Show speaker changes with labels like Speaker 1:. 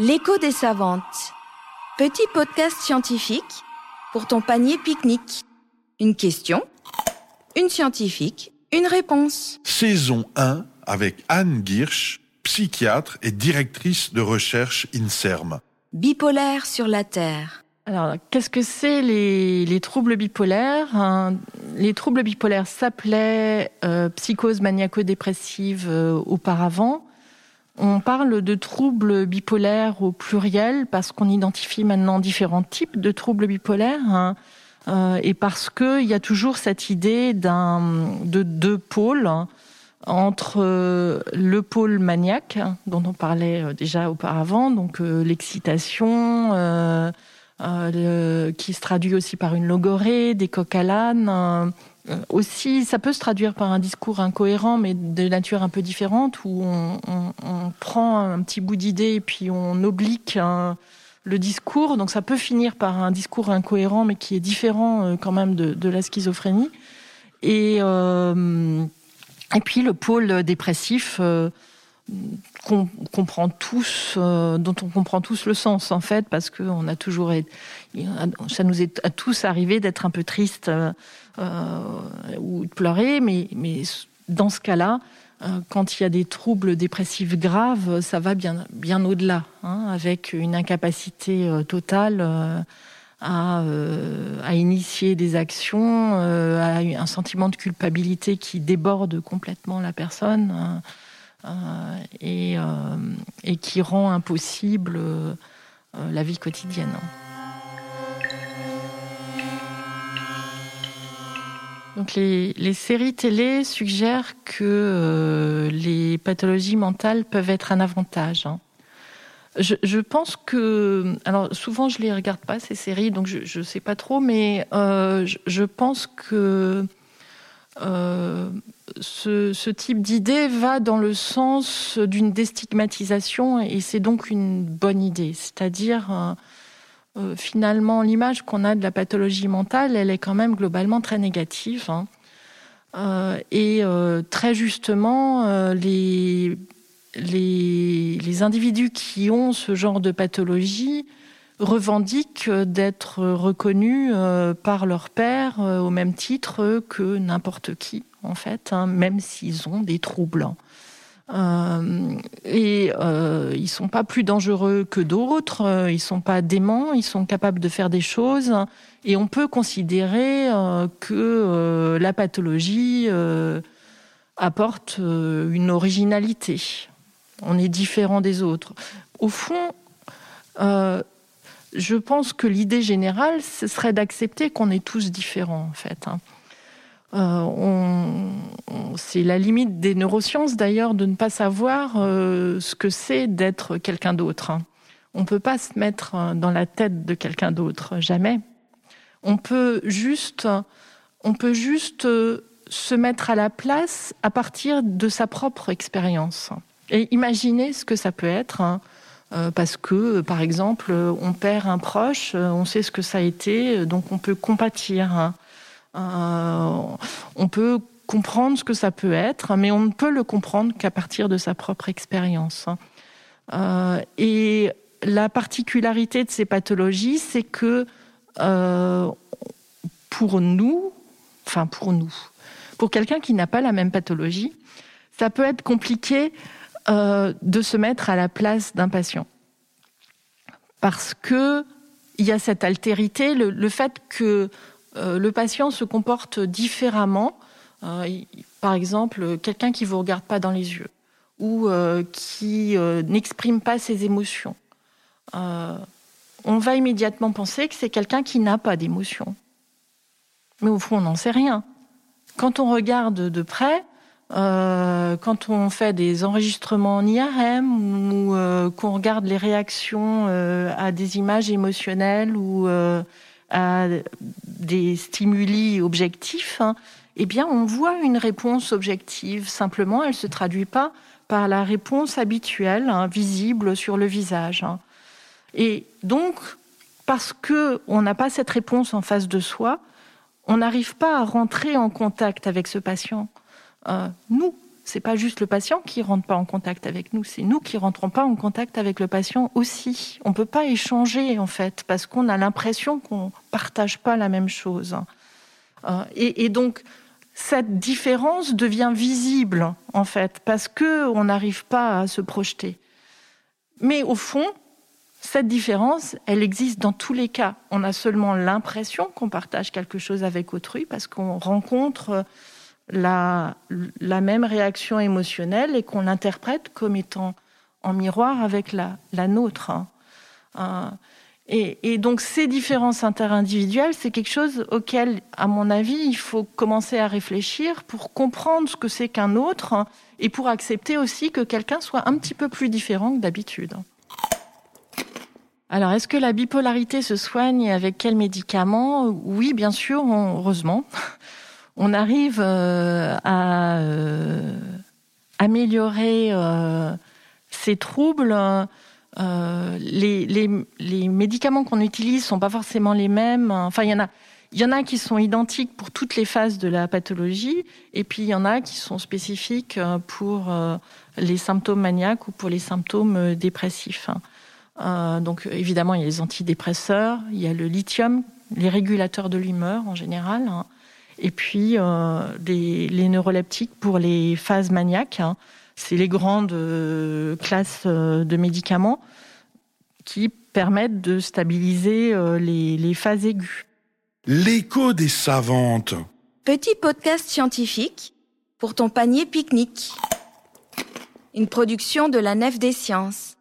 Speaker 1: L'écho des savantes. Petit podcast scientifique pour ton panier pique-nique. Une question, une scientifique, une réponse.
Speaker 2: Saison 1 avec Anne Girsch, psychiatre et directrice de recherche INSERM.
Speaker 1: Bipolaire sur la Terre.
Speaker 3: Alors, qu'est-ce que c'est les, les troubles bipolaires hein? Les troubles bipolaires s'appelaient euh, psychose maniaco-dépressive euh, auparavant. On parle de troubles bipolaires au pluriel parce qu'on identifie maintenant différents types de troubles bipolaires hein, euh, et parce qu'il y a toujours cette idée d'un de deux pôles hein, entre euh, le pôle maniaque hein, dont on parlait euh, déjà auparavant, donc l'excitation. Euh, le, qui se traduit aussi par une logorée, des coques à l'âne, euh, aussi, ça peut se traduire par un discours incohérent, mais de nature un peu différente, où on, prend un petit bout d'idée et puis on oblique le discours. Donc ça peut finir par un discours incohérent, mais qui est différent euh, quand même de, la schizophrénie. Et, euh, et puis le pôle dépressif. Euh, comprend tous, euh, dont on comprend tous le sens en fait, parce que a toujours, ça nous est à tous arrivé d'être un peu triste euh, ou de pleurer, mais, dans ce cas-là, euh, quand il y a des troubles dépressifs graves, ça va bien, bien au-delà, hein, avec une incapacité euh, totale euh, à, euh, initier des actions, euh, un sentiment de culpabilité qui déborde complètement la personne. Hein, euh, et, euh, et, qui rend impossible euh, la vie quotidienne. Donc les, séries télé suggèrent que euh, les pathologies mentales peuvent être un avantage. Hein. Je, pense que, alors souvent je les regarde pas ces séries, donc je ne sais pas trop, mais euh, je, pense que euh, ce, type d'idée va dans le sens d'une déstigmatisation et c'est donc une bonne idée. C'est-à-dire, euh, euh, finalement, l'image qu'on a de la pathologie mentale, elle est quand même globalement très négative. Hein. Et très justement, les, les, les, individus qui ont ce genre de pathologie revendiquent d'être reconnus par leur père au même titre que n'importe qui en fait, hein, même s'ils ont des troubles. Euh, et euh, ils sont pas plus dangereux que d'autres, euh, ils sont pas déments, ils sont capables de faire des choses, et on peut considérer euh, que euh, la pathologie euh, apporte une originalité. On est différent des autres. Au fond, je pense que l'idée générale, ce serait d'accepter qu'on est tous différents, en fait. Hein. Euh, c'est la limite des neurosciences d'ailleurs de ne pas savoir euh, ce que c'est d'être quelqu'un d'autre. Hein. On ne peut pas se mettre dans la tête de quelqu'un d'autre, jamais. On peut juste, on peut juste euh, se mettre à la place à partir de sa propre expérience et imaginer ce que ça peut être. Hein, euh, parce que, par exemple, on perd un proche, on sait ce que ça a été, donc on peut compatir. Hein. Euh, on peut comprendre ce que ça peut être, mais on ne peut le comprendre qu'à partir de sa propre expérience. Euh, et la particularité de ces pathologies, c'est que euh, pour nous, enfin pour nous, pour quelqu'un qui n'a pas la même pathologie, ça peut être compliqué euh, de se mettre à la place d'un patient. Parce que il y a cette altérité, le, fait que euh, le patient se comporte différemment. Euh, par exemple, quelqu'un qui vous regarde pas dans les yeux ou qui n'exprime pas ses émotions. On va immédiatement penser que c'est quelqu'un qui n'a pas d'émotions. Mais au fond, on n'en sait rien. Quand on regarde de près, euh, quand on fait des enregistrements en IRM ou euh, qu'on regarde les réactions euh, à des images émotionnelles ou à des stimuli objectifs, hein, eh bien, on voit une réponse objective. Simplement, elle se traduit pas par la réponse habituelle, hein, visible sur le visage. Hein. Et donc, parce que on n'a pas cette réponse en face de soi, on n'arrive pas à rentrer en contact avec ce patient. Euh, nous, C'est pas juste le patient qui rentre pas en contact avec nous, c'est nous qui rentrons pas en contact avec le patient aussi. On peut pas échanger en fait parce qu'on a l'impression qu'on partage pas la même chose. Euh, et, et, donc cette différence devient visible en fait parce que on n'arrive pas à se projeter. Mais au fond, cette différence, elle existe dans tous les cas. On a seulement l'impression qu'on partage quelque chose avec autrui parce qu'on rencontre la, même réaction émotionnelle et qu'on l'interprète comme étant en miroir avec la, la nôtre. Hein. Euh, et, donc ces différences interindividuelles, c'est quelque chose auquel, à mon avis, il faut commencer à réfléchir pour comprendre ce que c'est qu'un autre hein, et pour accepter aussi que quelqu'un soit un petit peu plus différent que d'habitude. Alors, est-ce que la bipolarité se soigne avec quels médicaments Oui, bien sûr, heureusement. On arrive euh, à euh, améliorer euh, ces troubles. Les, médicaments qu'on utilise sont pas forcément les mêmes. Enfin, il y en a. Il y qui sont identiques pour toutes les phases de la pathologie, et puis il y en a qui sont spécifiques pour les symptômes maniaques ou pour les symptômes dépressifs. Donc évidemment, il y a les antidépresseurs, il y a le lithium, les régulateurs de l'humeur en général, hein. Et puis euh, les, les, neuroleptiques pour les phases maniaques. Hein. C'est les grandes euh, classes euh, de médicaments qui permettent de stabiliser euh, les, les phases aiguës.
Speaker 2: L'écho des savantes.
Speaker 1: Petit podcast scientifique pour ton panier pique-nique. Une production de la Nef des Sciences.